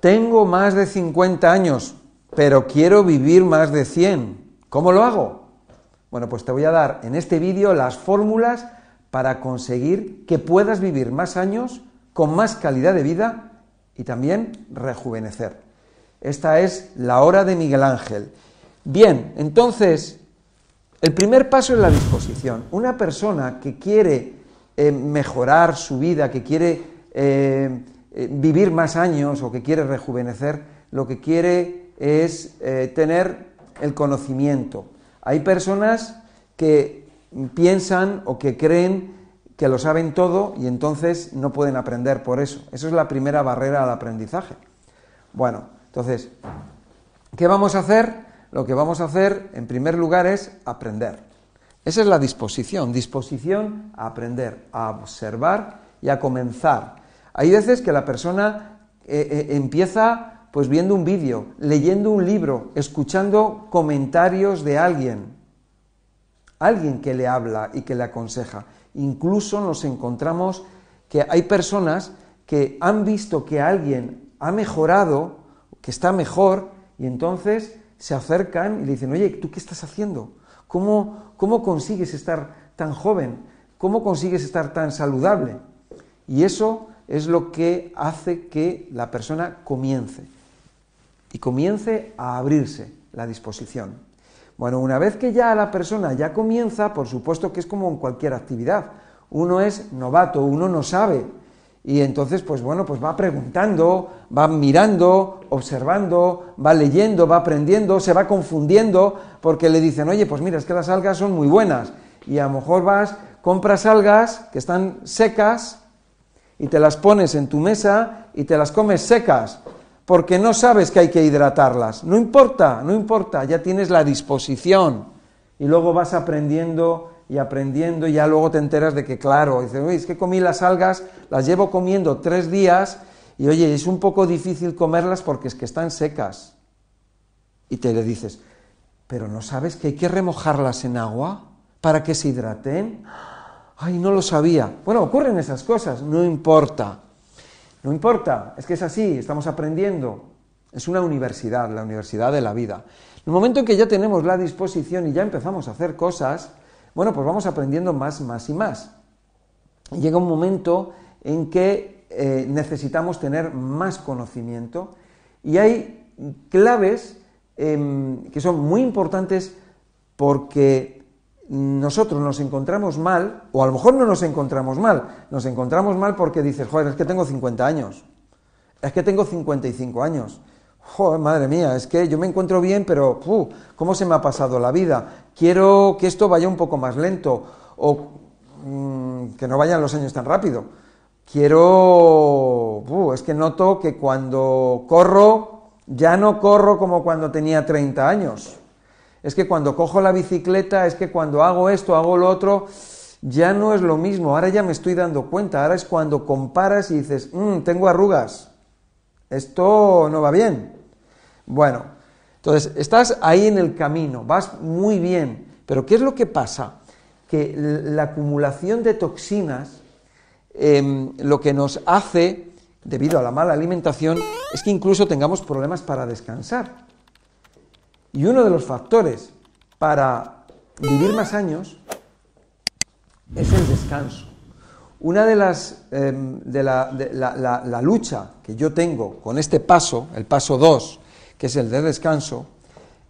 tengo más de 50 años, pero quiero vivir más de 100. ¿Cómo lo hago? Bueno, pues te voy a dar en este vídeo las fórmulas para conseguir que puedas vivir más años con más calidad de vida y también rejuvenecer. Esta es la hora de Miguel Ángel. Bien, entonces, el primer paso es la disposición. Una persona que quiere eh, mejorar su vida, que quiere eh, eh, vivir más años o que quiere rejuvenecer, lo que quiere es tener el conocimiento. Hay personas que piensan o que creen que lo saben todo y entonces no pueden aprender por eso. Eso es la primera barrera al aprendizaje. Bueno, entonces, ¿qué vamos a hacer? Lo que vamos a hacer, en primer lugar, es aprender. Esa es la disposición, disposición a aprender, a observar y a comenzar. Hay veces que la persona eh, eh, empieza pues viendo un vídeo, leyendo un libro, escuchando comentarios de alguien, alguien que le habla y que le aconseja. Incluso nos encontramos que hay personas que han visto que alguien ha mejorado, que está mejor, y entonces se acercan y le dicen, oye, ¿tú qué estás haciendo? ¿Cómo, cómo consigues estar tan joven? ¿Cómo consigues estar tan saludable? Y eso es lo que hace que la persona comience. Y comience a abrirse la disposición. Bueno, una vez que ya la persona ya comienza, por supuesto que es como en cualquier actividad. Uno es novato, uno no sabe. Y entonces, pues bueno, pues va preguntando, va mirando, observando, va leyendo, va aprendiendo, se va confundiendo, porque le dicen, oye, pues mira, es que las algas son muy buenas. Y a lo mejor vas, compras algas que están secas y te las pones en tu mesa y te las comes secas porque no sabes que hay que hidratarlas. No importa, no importa, ya tienes la disposición y luego vas aprendiendo y aprendiendo y ya luego te enteras de que, claro, dices, oye, es que comí las algas, las llevo comiendo tres días y oye, es un poco difícil comerlas porque es que están secas. Y te le dices, pero ¿no sabes que hay que remojarlas en agua para que se hidraten? Ay, no lo sabía. Bueno, ocurren esas cosas, no importa. No importa, es que es así, estamos aprendiendo. Es una universidad, la universidad de la vida. En el momento en que ya tenemos la disposición y ya empezamos a hacer cosas, bueno, pues vamos aprendiendo más, más y más. llega un momento en que eh, necesitamos tener más conocimiento y hay claves em, que son muy importantes porque nosotros nos encontramos mal, o a lo mejor no nos encontramos mal, nos encontramos mal porque dices, joder, es que tengo 50 años, es que tengo 55 años, joder, madre mía, es que yo me encuentro bien, pero, ¿cómo se me ha pasado la vida? Quiero que esto vaya un poco más lento, o mm, que no vayan los años tan rápido. Quiero, es que noto que cuando corro, ya no corro como cuando tenía 30 años es que cuando cojo la bicicleta, es que cuando hago esto, hago lo otro, ya no es lo mismo, ahora ya me estoy dando cuenta, ahora es cuando comparas y dices, mm, tengo arrugas, esto no va bien. Bueno, entonces estás ahí en el camino, vas muy bien, pero ¿qué es lo que pasa? Que la acumulación de toxinas em, lo que nos hace, debido a la mala alimentación, es que incluso tengamos problemas para descansar. Y uno de los factores para vivir más años es el descanso. Una de las em, de, la, lucha que yo tengo con este paso, el paso 2, que es el de descanso,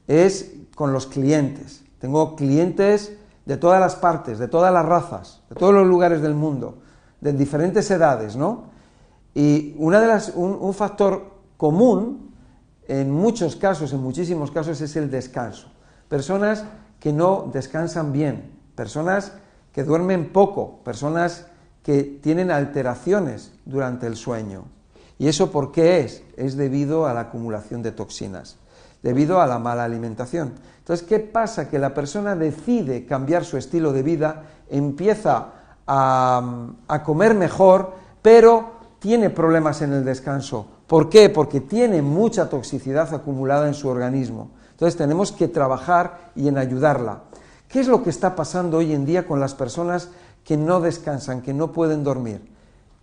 es con los clientes. Tengo clientes de todas las partes, de todas las razas, de todos los lugares del mundo, de diferentes edades, ¿no? Y una de las, un factor común en muchos casos, en muchísimos casos, es el descanso. Personas que no descansan bien, personas que duermen poco, personas que tienen alteraciones durante el sueño. ¿Y eso por qué es? Es debido a la acumulación de toxinas, debido a la mala alimentación. Entonces, ¿qué pasa? Que la persona decide cambiar su estilo de vida, empieza a, a comer mejor, pero tiene problemas en el descanso ¿Por qué? Porque tiene mucha toxicidad acumulada en su organismo. Entonces tenemos que trabajar y en ayudarla. ¿Qué es lo que está pasando hoy en día con las personas que no descansan, que no pueden dormir?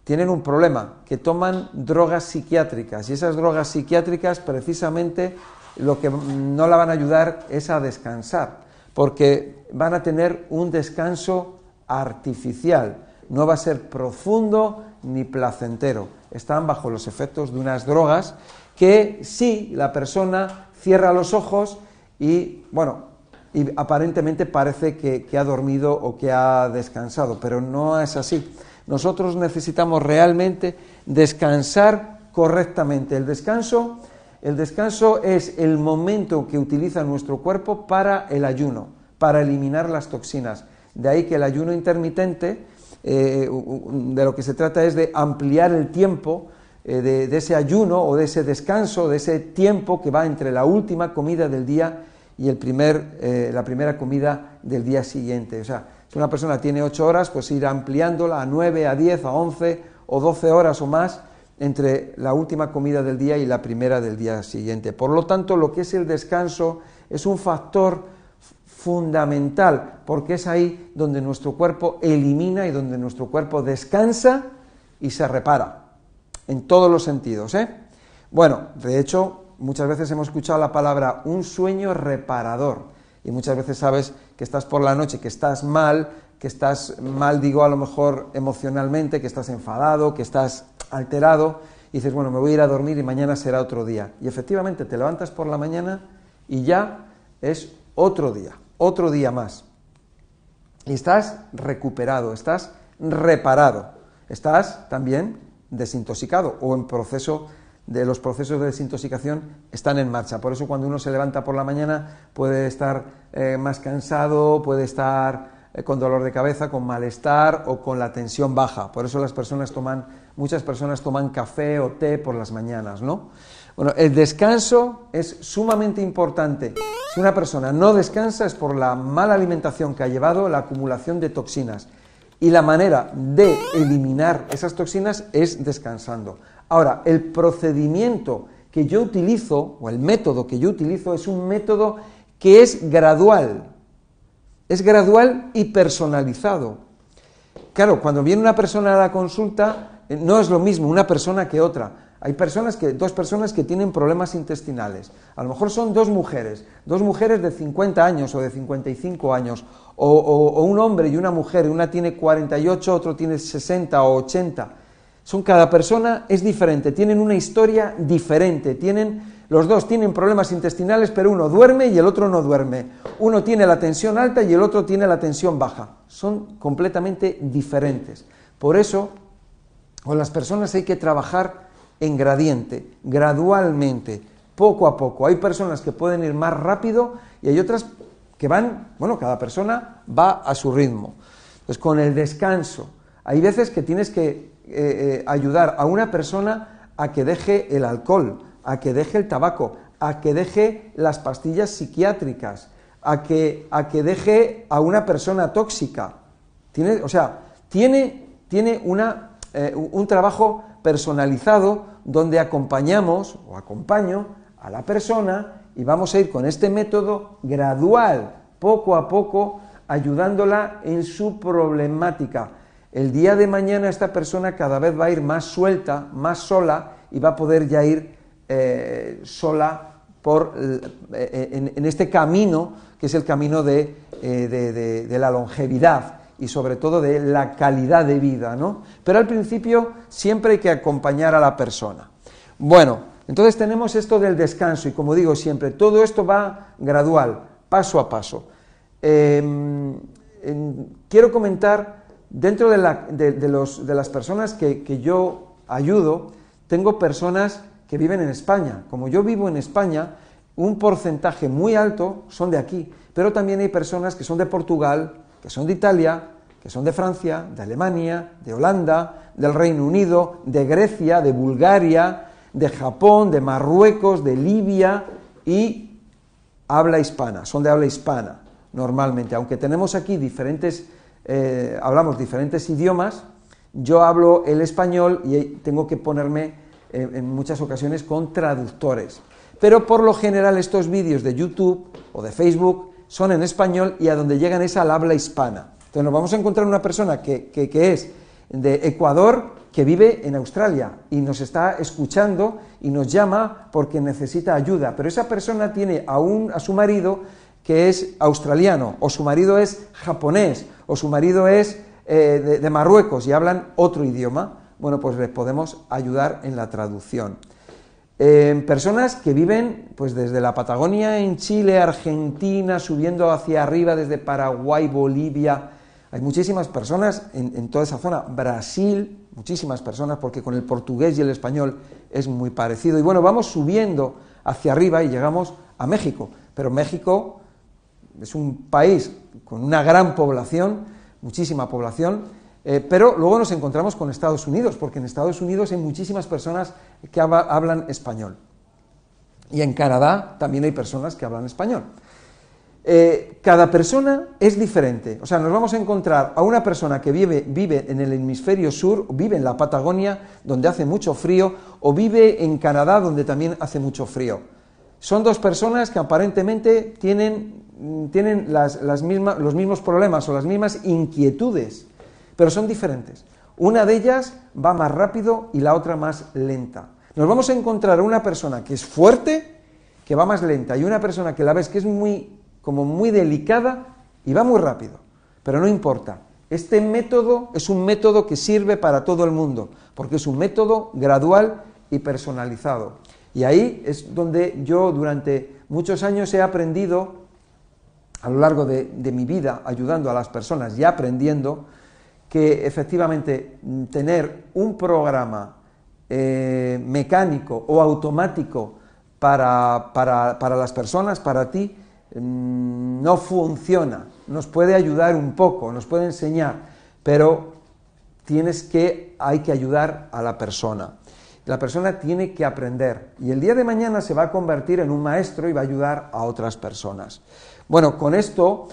tienen un problema, que toman drogas psiquiátricas y esas drogas psiquiátricas precisamente lo que no la van a ayudar es a descansar, porque van a tener un descanso artificial, no va a ser profundo ni placentero, están bajo los efectos de unas drogas que sí, la persona cierra los ojos y, bueno, y aparentemente parece que, que ha dormido o que ha descansado, pero no es así. Nosotros necesitamos realmente descansar correctamente. El descanso, el descanso es el momento que utiliza nuestro cuerpo para el ayuno, para eliminar las toxinas. De ahí que el ayuno intermitente, eh, de lo que se trata es de ampliar el tiempo eh, de, ese ayuno o de ese descanso, de ese tiempo que va entre la última comida del día y el primer, eh, la primera comida del día siguiente. O sea, si una persona tiene ocho horas, pues ir ampliándola a nueve, a diez, a once o doce horas o más entre la última comida del día y la primera del día siguiente. Por lo tanto, lo que es el descanso es un factor fundamental, porque es ahí donde nuestro cuerpo elimina y donde nuestro cuerpo descansa y se repara, en todos los sentidos. ¿eh? Bueno, de hecho, muchas veces hemos escuchado la palabra un sueño reparador y muchas veces sabes que estás por la noche, que estás mal, que estás mal, digo a lo mejor emocionalmente, que estás enfadado, que estás alterado, y dices, bueno, me voy a ir a dormir y mañana será otro día. Y efectivamente te levantas por la mañana y ya es otro día, otro día más. Y estás recuperado, estás reparado, estás también desintoxicado o en proceso de los procesos de desintoxicación están en marcha. Por eso cuando uno se levanta por la mañana puede estar eh, más cansado, puede estar eh, con dolor de cabeza, con malestar o con la tensión baja. Por eso las personas toman, muchas personas toman café o té por las mañanas, ¿no? Bueno, el descanso es sumamente importante. Si una persona no descansa es por la mala alimentación que ha llevado, la acumulación de toxinas. Y la manera de eliminar esas toxinas es descansando. Ahora, el procedimiento que yo utilizo, o el método que yo utilizo, es un método que es gradual. Es gradual y personalizado. Claro, cuando viene una persona a la consulta, eh, no es lo mismo una persona que otra. Hay personas que, dos personas que tienen problemas intestinales. A lo mejor son dos mujeres, dos mujeres de 50 años o de 55 años, o, un hombre y una mujer, una tiene 48, otro tiene 60 o 80 son cada persona es diferente, tienen una historia diferente, tienen los dos tienen problemas intestinales, pero uno duerme y el otro no duerme. Uno tiene la tensión alta y el otro tiene la tensión baja. Son completamente diferentes. Por eso, con las personas hay que trabajar en gradiente, gradualmente, poco a poco. Hay personas que pueden ir más rápido y hay otras que van, bueno, cada persona va a su ritmo. Pues con el descanso. Hay veces que tienes que eh, eh, ayudar a una persona a que deje el alcohol, a que deje el tabaco, a que deje las pastillas psiquiátricas, a que, a que deje a una persona tóxica. Tiene, o sea, tiene, tiene una, eh, un trabajo personalizado donde acompañamos o acompaño a la persona y vamos a ir con este método gradual, poco a poco, ayudándola en su problemática. El día de mañana esta persona cada vez va a ir más suelta, más sola y va a poder ya ir eh, sola por, eh, en, este camino que es el camino de, eh, de, la longevidad y sobre todo de la calidad de vida, ¿no? Pero al principio siempre hay que acompañar a la persona. Bueno, entonces tenemos esto del descanso y como digo siempre, todo esto va gradual, paso a paso. Em, quiero comentar Dentro de, las personas que, yo ayudo, tengo personas que viven en España. Como yo vivo en España, un porcentaje muy alto son de aquí, pero también hay personas que son de Portugal, que son de Italia, que son de Francia, de Alemania, de Holanda, del Reino Unido, de Grecia, de Bulgaria, de Japón, de Marruecos, de Libia y habla hispana, son de habla hispana normalmente, aunque tenemos aquí diferentes eh, hablamos diferentes idiomas, yo hablo el español y tengo que ponerme eh, en muchas ocasiones con traductores. Pero por lo general estos vídeos de YouTube o de Facebook son en español y a donde llegan es al habla hispana. Entonces nos vamos a encontrar una persona que, que es de Ecuador que vive en Australia y nos está escuchando y nos llama porque necesita ayuda, pero esa persona tiene a, a su marido que es australiano, o su marido es japonés, o su marido es eh, de, Marruecos y hablan otro idioma, bueno, pues les podemos ayudar en la traducción. Personas que viven pues desde la Patagonia en Chile, Argentina, subiendo hacia arriba desde Paraguay, Bolivia. Hay muchísimas personas en, toda esa zona. Brasil, muchísimas personas, porque con el portugués y el español es muy parecido. Y bueno, vamos subiendo hacia arriba y llegamos a México. Pero México es un país con una gran población muchísima población, eh, pero luego nos encontramos con Estados Unidos, porque en Estados Unidos hay muchísimas personas que hablan español. Y en Canadá también hay personas que hablan español. Eh, cada persona es diferente. O sea, nos vamos a encontrar a una persona que vive, en el hemisferio sur, vive en la Patagonia, donde hace mucho frío, o vive en Canadá, donde también hace mucho frío. Son dos personas que aparentemente tienen los mismos problemas o las mismas inquietudes, pero son diferentes. Una de ellas va más rápido y la otra más lenta. Nos vamos a encontrar una persona que es fuerte, que va más lenta, y una persona que la ves que es muy, como muy delicada y va muy rápido. Pero no importa. Este método es un método que sirve para todo el mundo, porque es un método gradual y personalizado. Y ahí es donde yo durante muchos años he aprendido a lo largo de, mi vida ayudando a las personas y aprendiendo que efectivamente mm, tener un programa eh, mecánico o automático para, las personas, para ti, mm, no funciona. Nos puede ayudar un poco, nos puede enseñar, pero tienes que, hay que ayudar a la persona. La persona tiene que aprender y el día de mañana se va a convertir en un maestro y va a ayudar a otras personas. Bueno, con esto,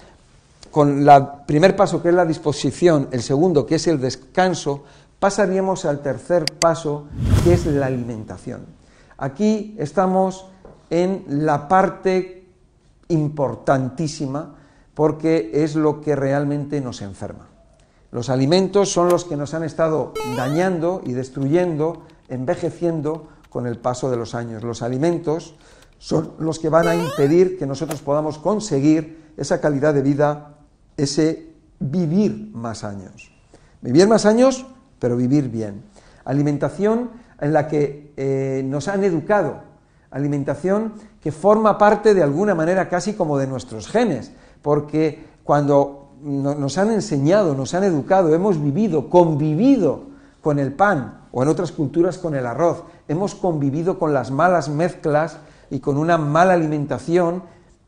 con el primer paso que es la disposición, el segundo que es el descanso, pasaríamos al tercer paso que es la alimentación. Aquí estamos en la parte importantísima porque es lo que realmente nos enferma. Los alimentos son los que nos han estado dañando y destruyendo, envejeciendo con el paso de los años. Los alimentos son los que van a impedir que nosotros podamos conseguir esa calidad de vida, ese vivir más años. Vivir más años, pero vivir bien. Alimentación en la que eh, nos han educado, alimentación que forma parte de alguna manera casi como de nuestros genes, porque cuando nos han enseñado, nos han educado, hemos vivido, convivido con el pan o en otras culturas con el arroz, hemos convivido con las malas mezclas y con una mala alimentación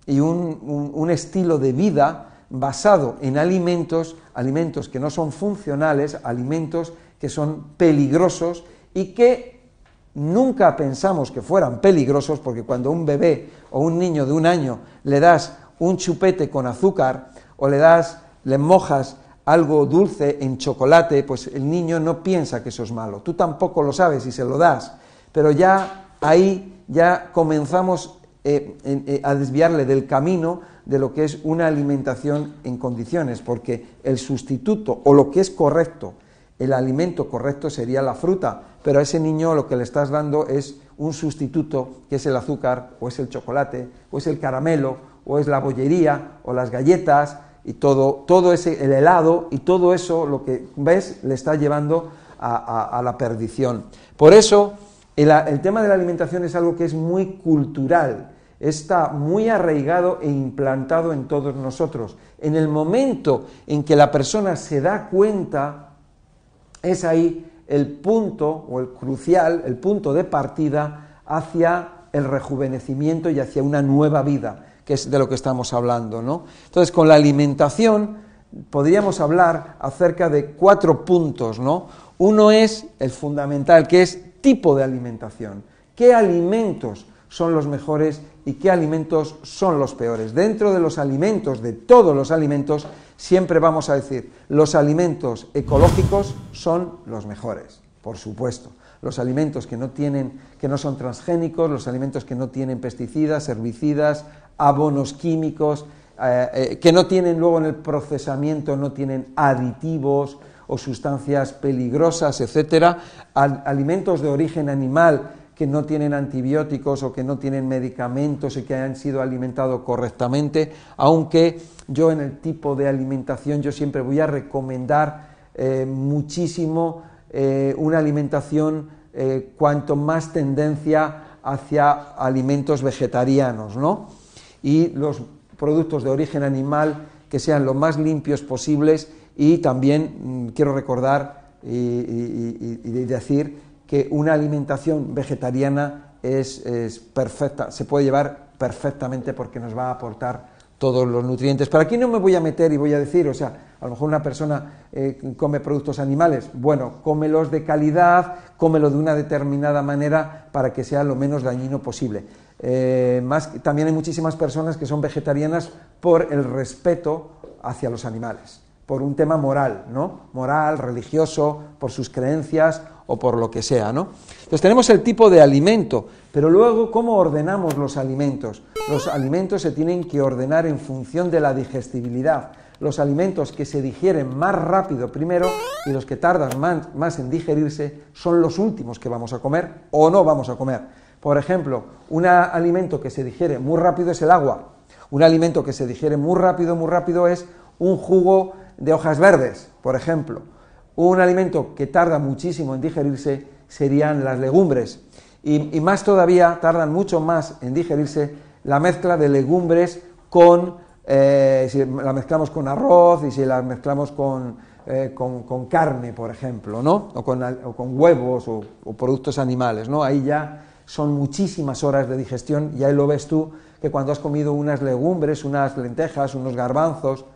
y un, estilo de vida basado en alimentos, alimentos que no son funcionales, alimentos que son peligrosos y que nunca pensamos que fueran peligrosos porque cuando un bebé o un niño de un año le das un chupete con azúcar o le das, le mojas algo dulce en chocolate, pues el niño no piensa que eso es malo. Tú tampoco lo sabes y se lo das, pero ya ahí ya comenzamos eh, eh, a desviarle del camino de lo que es una alimentación en condiciones, porque el sustituto o lo que es correcto, el alimento correcto sería la fruta, pero a ese niño lo que le estás dando es un sustituto que es el azúcar, o es el chocolate, o es el caramelo, o es la bollería, o las galletas, y todo, todo ese, el helado, y todo eso, lo que ves, le está llevando a la perdición. Por eso, el, tema de la alimentación es algo que es muy cultural, está muy arraigado e implantado en todos nosotros. En el momento en que la persona se da cuenta, es ahí el punto o el crucial, el punto de partida hacia el rejuvenecimiento y hacia una nueva vida, que es de lo que estamos hablando, ¿no? Entonces, con la alimentación podríamos hablar acerca de cuatro puntos, ¿no? Uno es el fundamental, que es tipo de alimentación, qué alimentos son los mejores y qué alimentos son los peores. Dentro de los alimentos, de todos los alimentos, siempre vamos a decir, los alimentos ecológicos son los mejores, por supuesto. Los alimentos que no tienen, que no son transgénicos, los alimentos que no tienen pesticidas, herbicidas, abonos químicos, eh, eh, que no tienen luego en el procesamiento, no tienen aditivos o sustancias peligrosas, etcétera, alimentos de origen animal que no tienen antibióticos o que no tienen medicamentos y que hayan sido alimentados correctamente, aunque yo en el tipo de alimentación yo siempre voy a recomendar eh, muchísimo eh, una alimentación eh, cuanto más tendencia hacia alimentos vegetarianos, ¿no? Y los productos de origen animal que sean lo más limpios posibles y también mm, quiero recordar y, decir que una alimentación vegetariana es, perfecta, se puede llevar perfectamente porque nos va a aportar todos los nutrientes. Pero aquí no me voy a meter y voy a decir, o sea, a lo mejor una persona eh, come productos animales, bueno, cómelos de calidad, cómelo de una determinada manera para que sea lo menos dañino posible. Eh, más, también hay muchísimas personas que son vegetarianas por el respeto hacia los animales, por un tema moral, ¿no? Moral, religioso, por sus creencias o por lo que sea, ¿no? Entonces tenemos el tipo de alimento, pero luego cómo ordenamos los alimentos. Los alimentos se tienen que ordenar en función de la digestibilidad. Los alimentos que se digieren más rápido primero y los que tardan más, más en digerirse son los últimos que vamos a comer o no vamos a comer. Por ejemplo, un alimento que se digiere muy rápido es el agua. Un alimento que se digiere muy rápido, muy rápido es un jugo de hojas verdes, por ejemplo. Un alimento que tarda muchísimo en digerirse serían las legumbres. Y, más todavía, tardan mucho más en digerirse la mezcla de legumbres con, eh, si la mezclamos con arroz y si la mezclamos con, eh, carne, por ejemplo, ¿no? O con, huevos o, o, productos animales, ¿no? Ahí ya son muchísimas horas de digestión y ahí lo ves tú que cuando has comido unas legumbres, unas lentejas, unos garbanzos,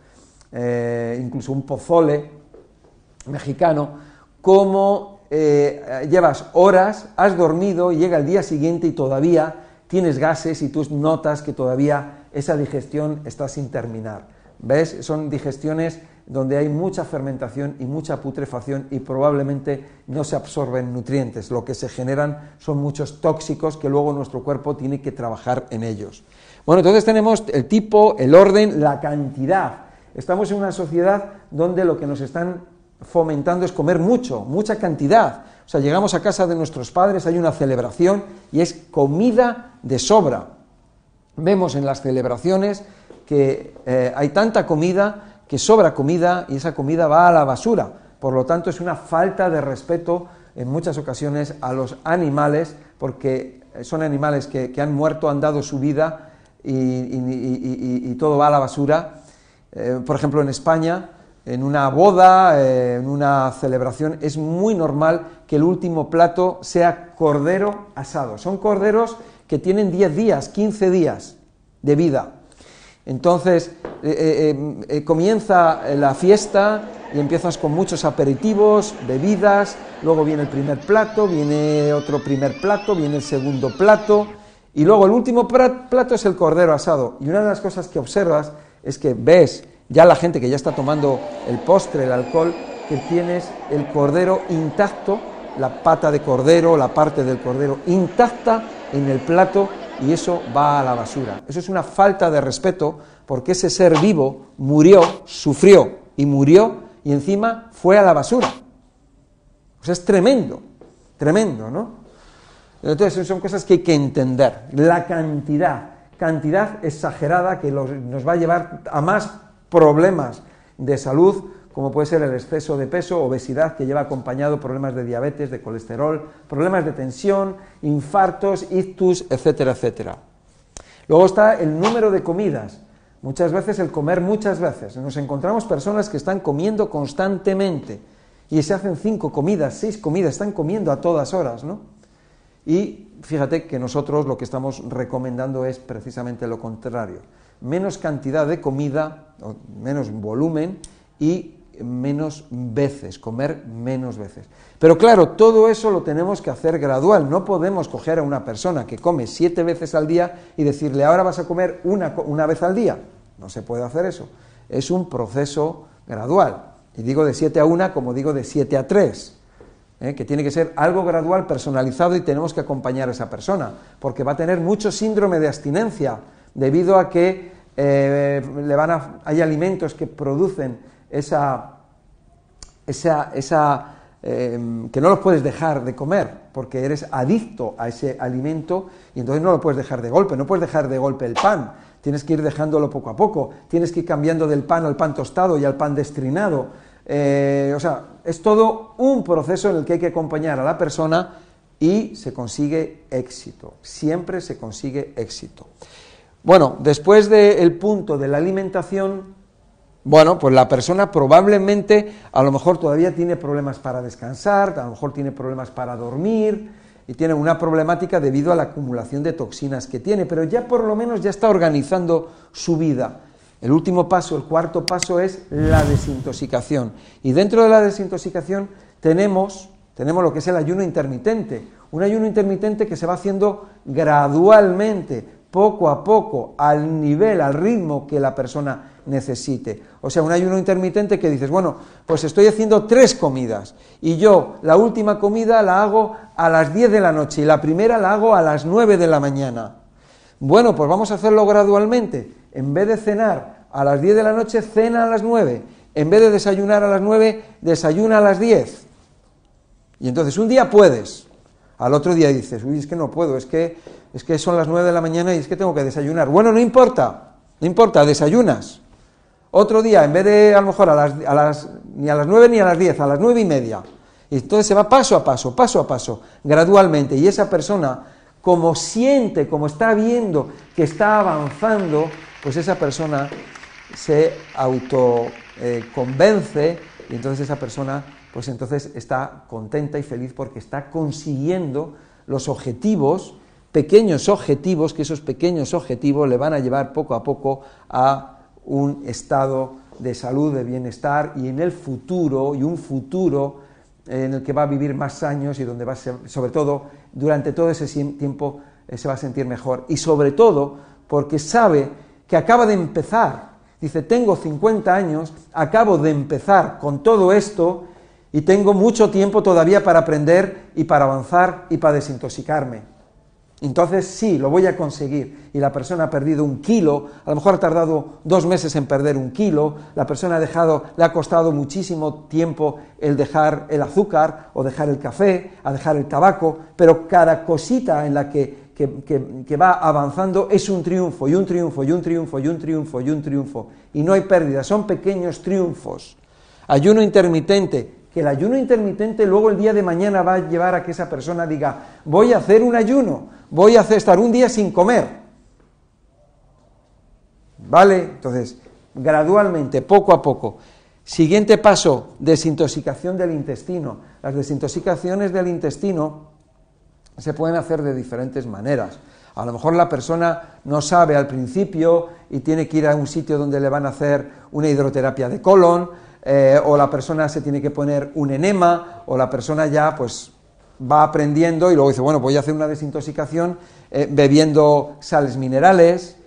eh, incluso un pozole mexicano, como eh, llevas horas, has dormido, llega el día siguiente y todavía tienes gases y tú notas que todavía esa digestión está sin terminar. ¿Ves? Son digestiones donde hay mucha fermentación y mucha putrefacción y probablemente no se absorben nutrientes. Lo que se generan son muchos tóxicos que luego nuestro cuerpo tiene que trabajar en ellos. Bueno, entonces tenemos el tipo, el orden, la cantidad. Estamos en una sociedad donde lo que nos están fomentando es comer mucho, mucha cantidad. O sea, llegamos a casa de nuestros padres, hay una celebración y es comida de sobra. Vemos en las celebraciones que eh, hay tanta comida que sobra comida y esa comida va a la basura. Por lo tanto, es una falta de respeto en muchas ocasiones a los animales, porque son animales que han muerto, han dado su vida y, todo va a la basura. Eh, por ejemplo, en España, en una boda, eh, en una celebración, es muy normal que el último plato sea cordero asado. Son corderos que tienen 10 días, 15 días de vida. Entonces, eh, comienza la fiesta y empiezas con muchos aperitivos, bebidas, luego viene el primer plato, viene otro primer plato, viene el segundo plato, y luego el último plato es el cordero asado. Y una de las cosas que observas es que ves ya la gente que ya está tomando el postre, el alcohol, que tienes el cordero intacto, la pata de cordero, la parte del cordero intacta en el plato y eso va a la basura. Eso es una falta de respeto porque ese ser vivo murió, sufrió y murió y encima fue a la basura. O sea, es tremendo, tremendo, ¿no? Entonces son cosas que hay que entender. La cantidad, cantidad exagerada que nos va a llevar a más problemas de salud, como puede ser el exceso de peso, obesidad, que lleva acompañado problemas de diabetes, de colesterol, problemas de tensión, infartos, ictus, etcétera, etcétera. Luego está el número de comidas. Muchas veces el comer muchas veces. Nos encontramos personas que están comiendo constantemente y se hacen cinco comidas, seis comidas, están comiendo a todas horas, ¿no? Y fíjate que nosotros lo que estamos recomendando es precisamente lo contrario. Menos cantidad de comida, menos volumen y menos veces, comer menos veces. Pero claro, todo eso lo tenemos que hacer gradual. No podemos coger a una persona que come siete veces al día y decirle ahora vas a comer una, una vez al día. No se puede hacer eso. Es un proceso gradual. Y digo de siete a una como digo de siete a tres. ¿Eh? que tiene que ser algo gradual, personalizado y tenemos que acompañar a esa persona, porque va a tener mucho síndrome de abstinencia debido a que eh, le van a, hay alimentos que producen esa, esa, esa em, que no los puedes dejar de comer, porque eres adicto a ese alimento y entonces no lo puedes dejar de golpe, no puedes dejar de golpe el pan, tienes que ir dejándolo poco a poco, tienes que ir cambiando del pan al pan tostado y al pan destrinado. Eh, o sea, es todo un proceso en el que hay que acompañar a la persona y se consigue éxito, siempre se consigue éxito. Bueno, después del punto de la alimentación, bueno, pues la persona probablemente a lo mejor todavía tiene problemas para descansar, a lo mejor tiene problemas para dormir y tiene una problemática debido a la acumulación de toxinas que tiene, pero ya por lo menos ya está organizando su vida. El último paso, el cuarto paso es la desintoxicación. Y dentro de la desintoxicación tenemos, tenemos lo que es el ayuno intermitente. Un ayuno intermitente que se va haciendo gradualmente, poco a poco, al nivel, al ritmo que la persona necesite. O sea, un ayuno intermitente que dices, bueno, pues estoy haciendo tres comidas y yo la última comida la hago a las 10 de la noche y la primera la hago a las 9 de la mañana. Bueno, pues vamos a hacerlo gradualmente. En vez de cenar a las 10 de la noche, cena a las 9. En vez de desayunar a las 9, desayuna a las 10. Y entonces un día puedes, al otro día dices, uy, es que no puedo, es que, es que son las 9 de la mañana y es que tengo que desayunar. Bueno, no importa, no importa, desayunas. Otro día, en vez de a lo mejor a las, a las, ni a las 9 ni a las 10, a las 9 y media. Y entonces se va paso a paso, paso a paso, gradualmente. Y esa persona, como siente, como está viendo que está avanzando, pues esa persona se autoconvence eh, y entonces esa persona, pues entonces está contenta y feliz porque está consiguiendo los objetivos, pequeños objetivos, que esos pequeños objetivos le van a llevar poco a poco a un estado de salud, de bienestar y en el futuro, y un futuro en el que va a vivir más años y donde va a ser, sobre todo, durante todo ese tiempo eh, se va a sentir mejor. Y sobre todo porque sabe que acaba de empezar. Dice, tengo 50 años, acabo de empezar con todo esto y tengo mucho tiempo todavía para aprender y para avanzar y para desintoxicarme. Entonces sí, lo voy a conseguir. Y la persona ha perdido un kilo, a lo mejor ha tardado dos meses en perder un kilo, la persona ha dejado, le ha costado muchísimo tiempo el dejar el azúcar o dejar el café, a dejar el tabaco, pero cada cosita en la que, que va avanzando es un triunfo, y un triunfo, y un triunfo, y un triunfo, y un triunfo. Y no hay pérdida, son pequeños triunfos. Ayuno intermitente, que el ayuno intermitente luego el día de mañana va a llevar a que esa persona diga, voy a hacer un ayuno, voy a hacer, estar un día sin comer. ¿Vale? Entonces, gradualmente, poco a poco. Siguiente paso, desintoxicación del intestino. Las desintoxicaciones del intestino se pueden hacer de diferentes maneras. A lo mejor la persona no sabe al principio y tiene que ir a un sitio donde le van a hacer una hidroterapia de colon, eh, o la persona se tiene que poner un enema, o la persona ya pues va aprendiendo y luego dice, bueno, voy a hacer una desintoxicación eh, bebiendo sales minerales,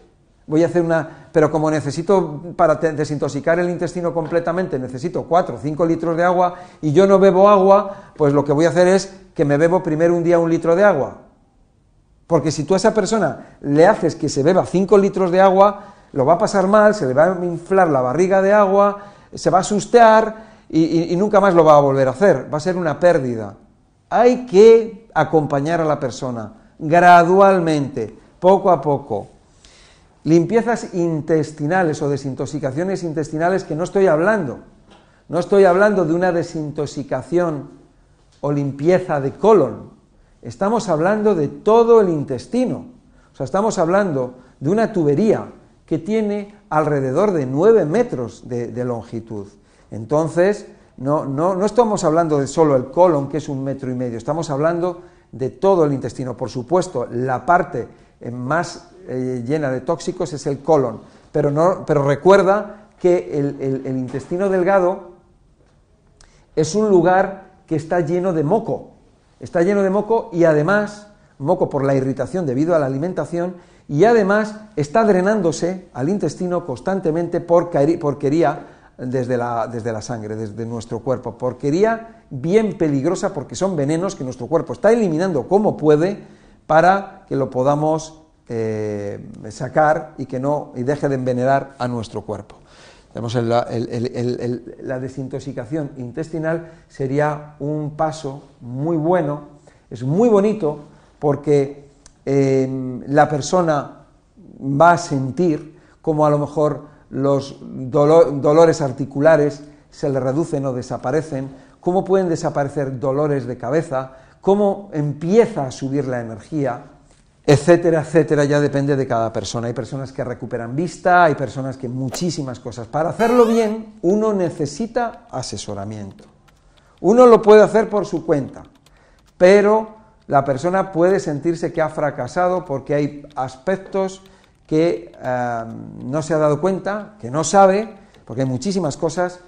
voy a hacer una... Pero como necesito, para desintoxicar el intestino completamente, necesito 4 o 5 litros de agua y yo no bebo agua, pues lo que voy a hacer es que me bebo primero un día un litro de agua. Porque si tú a esa persona le haces que se beba 5 litros de agua, lo va a pasar mal, se le va a inflar la barriga de agua, se va a asustar y, nunca más lo va a volver a hacer. Va a ser una pérdida. Hay que acompañar a la persona gradualmente, poco a poco. Limpiezas intestinales o desintoxicaciones intestinales que no estoy hablando. No estoy hablando de una desintoxicación o limpieza de colon. Estamos hablando de todo el intestino. O sea, estamos hablando de una tubería que tiene alrededor de 9 metros de, longitud. Entonces, no, no, no, estamos hablando de solo el colon, que es un metro y medio, estamos hablando de todo el intestino. Por supuesto, la parte eh, más eh, llena de tóxicos es el colon, pero, no, pero recuerda que el, el intestino delgado es un lugar que está lleno de moco, está lleno de moco y además, moco por la irritación debido a la alimentación, y además está drenándose al intestino constantemente por porquería desde la, desde la sangre, desde nuestro cuerpo. Porquería bien peligrosa porque son venenos que nuestro cuerpo está eliminando como puede para que lo podamos eh, sacar y que no y deje de envenenar a nuestro cuerpo. La desintoxicación intestinal sería un paso muy bueno, es muy bonito porque em, la persona va a sentir como a lo mejor los dolores articulares se le reducen o desaparecen, cómo pueden desaparecer dolores de cabeza, cómo empieza a subir la energía, etcétera, etcétera, ya depende de cada persona. Hay personas que recuperan vista, hay personas que muchísimas cosas. Para hacerlo bien, uno necesita asesoramiento. Uno lo puede hacer por su cuenta, pero la persona puede sentirse que ha fracasado porque hay aspectos que eh, no se ha dado cuenta, que no sabe, porque hay muchísimas cosas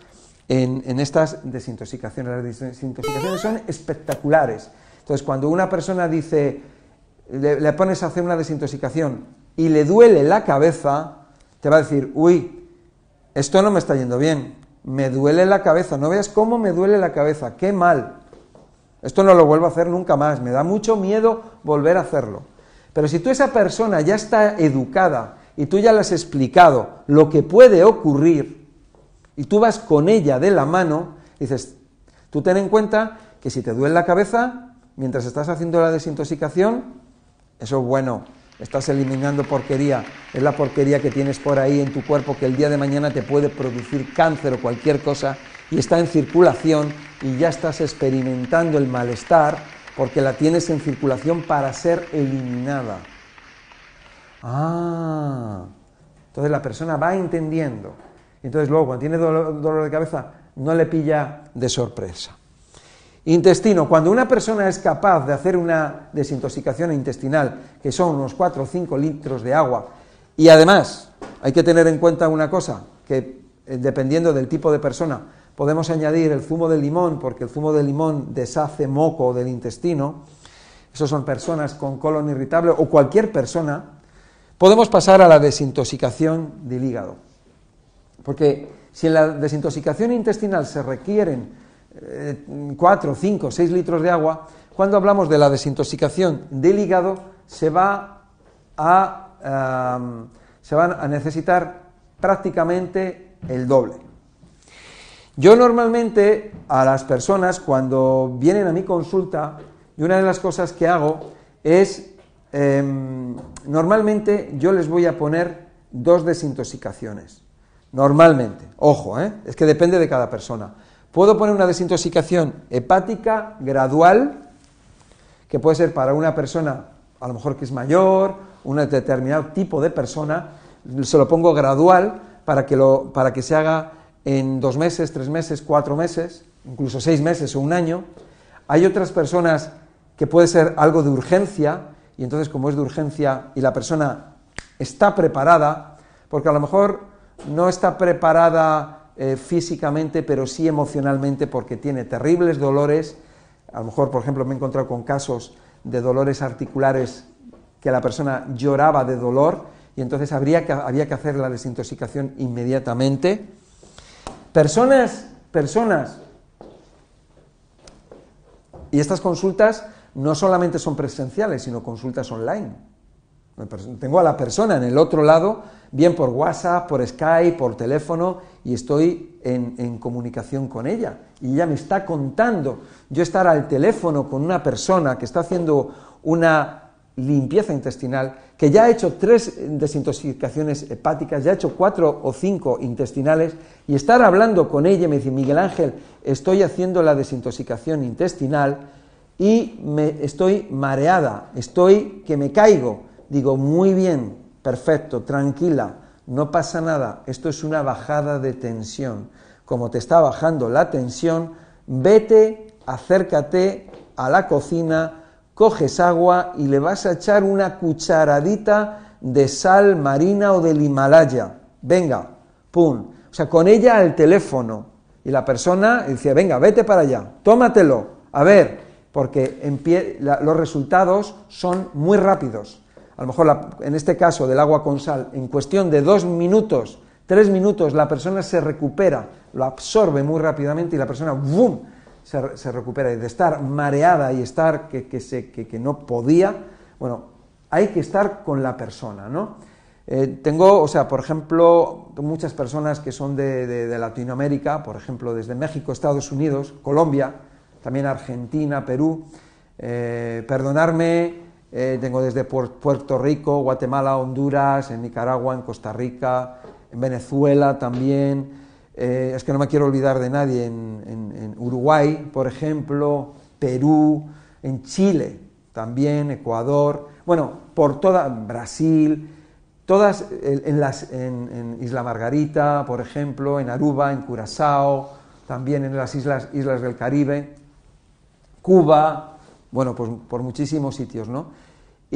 en, estas desintoxicaciones. Las desintoxicaciones son espectaculares. Entonces, cuando una persona dice, le, pones a hacer una desintoxicación y le duele la cabeza, te va a decir, uy, esto no me está yendo bien, me duele la cabeza, no veas cómo me duele la cabeza, qué mal. Esto no lo vuelvo a hacer nunca más, me da mucho miedo volver a hacerlo. Pero si tú esa persona ya está educada y tú ya le has explicado lo que puede ocurrir, y tú vas con ella de la mano, dices, tú ten en cuenta que si te duele la cabeza, mientras estás haciendo la desintoxicación, eso es bueno, estás eliminando porquería, es la porquería que tienes por ahí en tu cuerpo que el día de mañana te puede producir cáncer o cualquier cosa y está en circulación y ya estás experimentando el malestar porque la tienes en circulación para ser eliminada. Ah, entonces la persona va entendiendo. Entonces luego cuando tiene dolor, de cabeza no le pilla de sorpresa. Intestino, cuando una persona es capaz de hacer una desintoxicación intestinal, que son unos 4 o 5 litros de agua, y además hay que tener en cuenta una cosa, que eh, dependiendo del tipo de persona, podemos añadir el zumo de limón, porque el zumo de limón deshace moco del intestino, esos son personas con colon irritable o cualquier persona, podemos pasar a la desintoxicación del hígado. Porque si en la desintoxicación intestinal se requieren 4, 5, 6 litros de agua, cuando hablamos de la desintoxicación del hígado se, va a, se van a necesitar prácticamente el doble. Yo normalmente a las personas cuando vienen a mi consulta, y una de las cosas que hago es, em, normalmente yo les voy a poner dos desintoxicaciones. Normalmente, ojo, ¿eh? es que depende de cada persona. Puedo poner una desintoxicación hepática gradual, que puede ser para una persona a lo mejor que es mayor, un determinado tipo de persona, se lo pongo gradual para que, para que se haga en dos meses, tres meses, cuatro meses, incluso seis meses o un año. Hay otras personas que puede ser algo de urgencia, y entonces como es de urgencia y la persona está preparada, porque a lo mejor no está preparada eh, físicamente, pero sí emocionalmente porque tiene terribles dolores. A lo mejor, por ejemplo, me he encontrado con casos de dolores articulares que la persona lloraba de dolor y entonces habría que, había que hacer la desintoxicación inmediatamente. Personas, personas, y estas consultas no solamente son presenciales, sino consultas online. Tengo a la persona en el otro lado, bien por WhatsApp, por Skype, por teléfono, y estoy en, comunicación con ella. Y ella me está contando. Yo estar al teléfono con una persona que está haciendo una limpieza intestinal, que ya ha hecho tres desintoxicaciones hepáticas, ya ha hecho cuatro o cinco intestinales, y estar hablando con ella, me dice, Miguel Ángel, estoy haciendo la desintoxicación intestinal y me estoy mareada, estoy que me caigo digo, muy bien, perfecto, tranquila, no pasa nada, esto es una bajada de tensión. Como te está bajando la tensión, vete, acércate a la cocina, coges agua y le vas a echar una cucharadita de sal marina o del Himalaya. Venga, pum. O sea, con ella al teléfono. Y la persona dice, venga, vete para allá, tómatelo. A ver, porque los resultados son muy rápidos a lo mejor en este caso del agua con sal, en cuestión de dos minutos, tres minutos, la persona se recupera, lo absorbe muy rápidamente y la persona ¡bum! Se, recupera. Y de estar mareada y estar que, que, se, que, no podía, bueno, hay que estar con la persona, ¿no? Eh, tengo, o sea, por ejemplo, muchas personas que son de, Latinoamérica, por ejemplo, desde México, Estados Unidos, Colombia, también Argentina, Perú. Eh, perdonarme, eh, tengo desde Puerto Rico, Guatemala, Honduras, en Nicaragua, en Costa Rica, en Venezuela también. es que no me quiero olvidar de nadie, en Uruguay, por ejemplo, Perú, en Chile también, Ecuador, bueno, por toda Brasil, todas en, las, en, Isla Margarita, por ejemplo, en Aruba, en Curazao, también en las islas, islas del Caribe, Cuba, bueno, pues por muchísimos sitios, ¿no?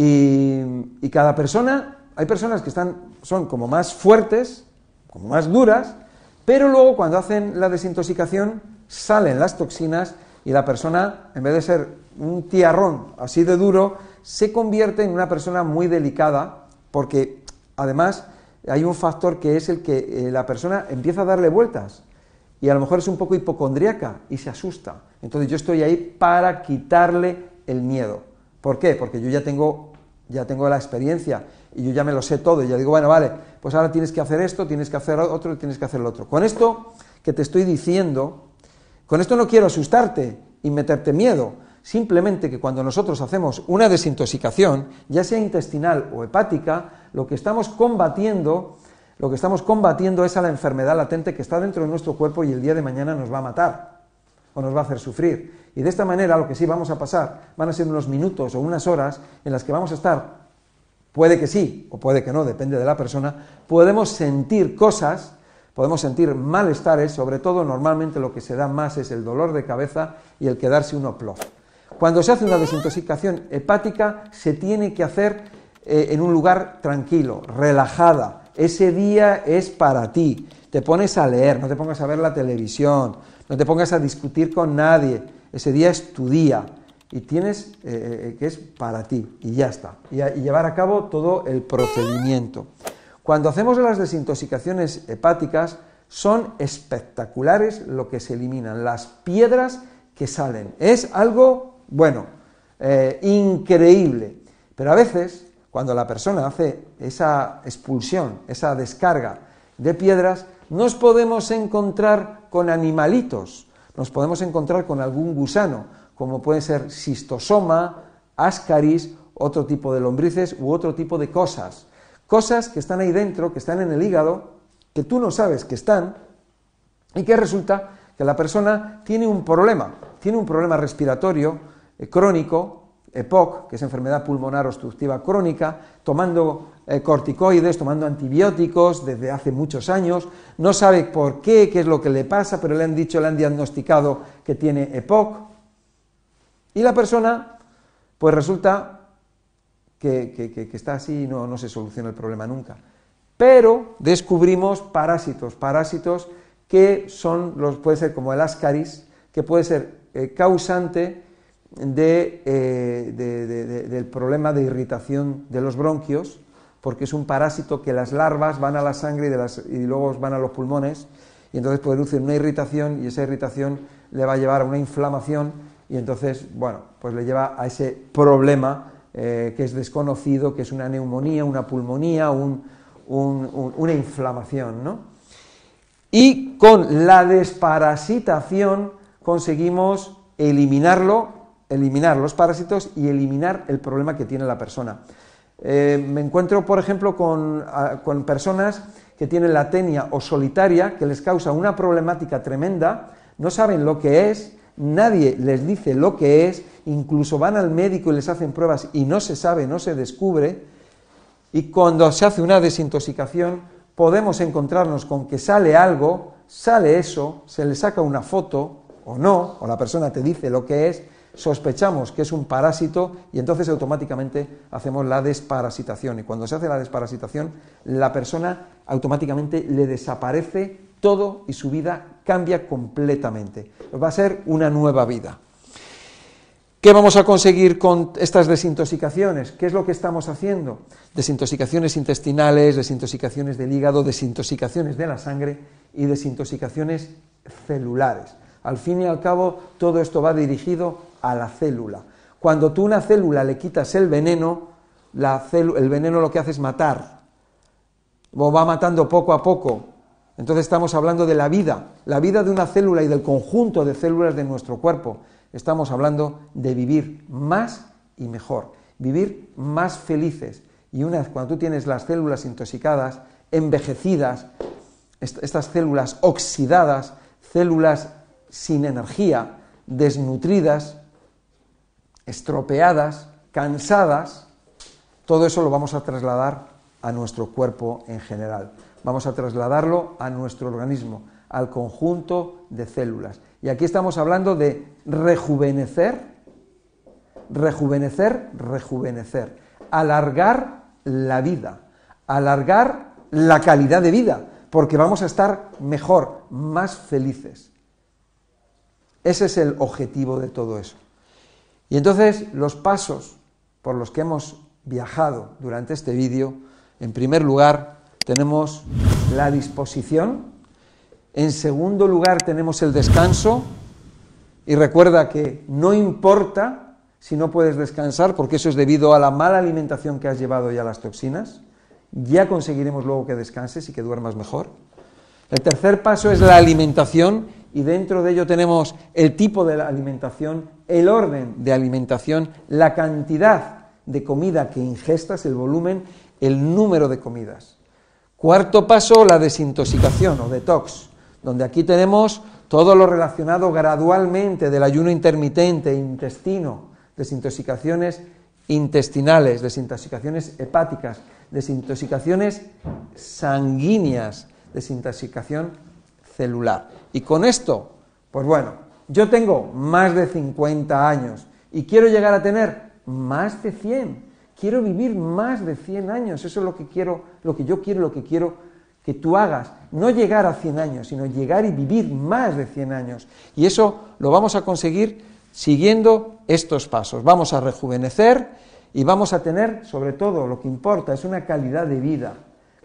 Y, cada persona, hay personas que están, son como más fuertes, como más duras, pero luego cuando hacen la desintoxicación salen las toxinas y la persona, en vez de ser un tiarrón así de duro, se convierte en una persona muy delicada, porque además hay un factor que es el que eh, la persona empieza a darle vueltas y a lo mejor es un poco hipocondríaca y se asusta. Entonces yo estoy ahí para quitarle el miedo. ¿Por qué? Porque yo ya tengo, ya tengo la experiencia y yo ya me lo sé todo y ya digo, bueno, vale, pues ahora tienes que hacer esto, tienes que hacer otro, tienes que hacer lo otro. Con esto que te estoy diciendo, con esto no quiero asustarte y meterte miedo, simplemente que cuando nosotros hacemos una desintoxicación, ya sea intestinal o hepática, lo que estamos combatiendo, lo que estamos combatiendo es a la enfermedad latente que está dentro de nuestro cuerpo y el día de mañana nos va a matar o nos va a hacer sufrir. Y de esta manera lo que sí vamos a pasar van a ser unos minutos o unas horas en las que vamos a estar, puede que sí o puede que no, depende de la persona, podemos sentir cosas podemos sentir malestares, sobre todo normalmente lo que se da más es el dolor de cabeza y el quedarse uno plof. Cuando se hace una desintoxicación hepática, se tiene que hacer eh, en un lugar tranquilo, relajada. Ese día es para ti. Te pones a leer, no te pongas a ver la televisión, no te pongas a discutir con nadie. Ese día es tu día y tienes eh, eh, que es para ti y ya está. y llevar a cabo todo el procedimiento. Cuando hacemos las desintoxicaciones hepáticas, son espectaculares lo que se eliminan, las piedras que salen. Es algo, bueno, eh, increíble. Pero a veces, cuando la persona hace esa expulsión, esa descarga de piedras, nos podemos encontrar con animalitos, nos podemos encontrar con algún gusano, como puede ser cistosoma, ascaris, otro tipo de lombrices u otro tipo de cosas. Cosas que están ahí dentro, que están en el hígado, que tú no sabes que están, y que resulta que la persona tiene un problema, tiene un problema respiratorio eh, crónico, EPOC, que es enfermedad pulmonar obstructiva crónica, tomando eh, corticoides, tomando antibióticos desde hace muchos años, no sabe por qué, qué es lo que le pasa, pero le han dicho, le han diagnosticado que tiene EPOC, y la persona, pues resulta que, está así y no, no se soluciona el problema nunca. Pero descubrimos parásitos, parásitos que son, los, puede ser como el ascaris, que puede ser eh, causante eh, de, del problema de irritación de los bronquios, porque es un parásito que las larvas van a la sangre y, luego van a los pulmones, y entonces producen una irritación, y esa irritación le va a llevar a una inflamación, y entonces, bueno, pues le lleva a ese problema eh, que es desconocido, que es una neumonía, una pulmonía, una inflamación. ¿no? Y con la desparasitación conseguimos eliminarlo, eliminar los parásitos y eliminar el problema que tiene la persona. Eh, me encuentro, por ejemplo, con, con, personas que tienen la tenia o solitaria, que les causa una problemática tremenda, no saben lo que es, nadie les dice lo que es, incluso van al médico y les hacen pruebas y no se sabe, no se descubre, y cuando se hace una desintoxicación podemos encontrarnos con que sale algo, sale eso, se le saca una foto o no, o la persona te dice lo que es, sospechamos que es un parásito y entonces automáticamente hacemos la desparasitación. Y cuando se hace la desparasitación, la persona automáticamente le desaparece todo y su vida cambia completamente. Va a ser una nueva vida. ¿Qué vamos a conseguir con estas desintoxicaciones? ¿Qué es lo que estamos haciendo? Desintoxicaciones intestinales, desintoxicaciones del hígado, desintoxicaciones de la sangre y desintoxicaciones celulares. Al fin y al cabo, todo esto va dirigido a la célula. Cuando tú a una célula le quitas el veneno, el veneno lo que hace es matar o va matando poco a poco. Entonces estamos hablando de la vida, la vida de una célula y del conjunto de células de nuestro cuerpo. Estamos hablando de vivir más y mejor, vivir más felices. Y una vez cuando tú tienes las células intoxicadas, envejecidas, estas células oxidadas, células sin energía, desnutridas, estropeadas, cansadas, todo eso lo vamos a trasladar a nuestro cuerpo en general. Vamos a trasladarlo a nuestro organismo, al conjunto de células. Y aquí estamos hablando de rejuvenecer, rejuvenecer, rejuvenecer, alargar la vida, alargar la calidad de vida, porque vamos a estar mejor, más felices. Ese es el objetivo de todo eso. Y entonces los pasos por los que hemos viajado durante este vídeo, en primer lugar tenemos la disposición, en segundo lugar tenemos el descanso, y recuerda que no importa si no puedes descansar, porque eso es debido a la mala alimentación que has llevado y a las toxinas, ya conseguiremos luego que descanses y que duermas mejor. El tercer paso es la alimentación y dentro de ello tenemos el tipo de la alimentación, el orden de alimentación, la cantidad de comida que ingestas, el volumen, el número de comidas. Cuarto paso, la desintoxicación o detox, donde aquí tenemos todo lo relacionado gradualmente del ayuno intermitente, intestino, desintoxicaciones intestinales, desintoxicaciones hepáticas, desintoxicaciones sanguíneas, desintoxicación celular. Y con esto, pues bueno, yo tengo más de 50 años y quiero llegar a tener más de 100. Quiero vivir más de 100 años. Eso es lo que quiero, lo que yo quiero, lo que quiero que tú hagas. No llegar a 100 años, sino llegar y vivir más de 100 años. Y eso lo vamos a conseguir siguiendo estos pasos. Vamos a rejuvenecer y vamos a tener, sobre todo, lo que importa es una calidad de vida.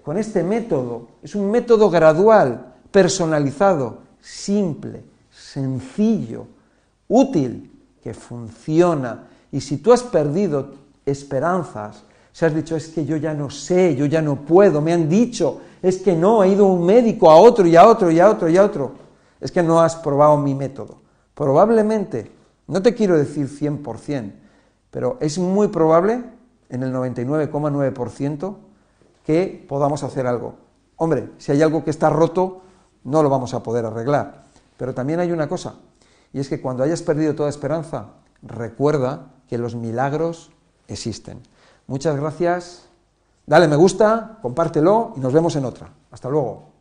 Con este método, es un método gradual, personalizado, simple, sencillo, útil, que funciona. Y si tú has perdido esperanzas, si has dicho, es que yo ya no sé, yo ya no puedo, me han dicho, es que no, he ido a un médico, a otro y a otro y a otro y a otro, es que no has probado mi método. Probablemente, no te quiero decir 100%, pero es muy probable, en el 99,9%, que podamos hacer algo. Hombre, si hay algo que está roto, no lo vamos a poder arreglar. Pero también hay una cosa, y es que cuando hayas perdido toda esperanza, recuerda que los milagros existen. Muchas gracias, dale me gusta, compártelo y nos vemos en otra. Hasta luego.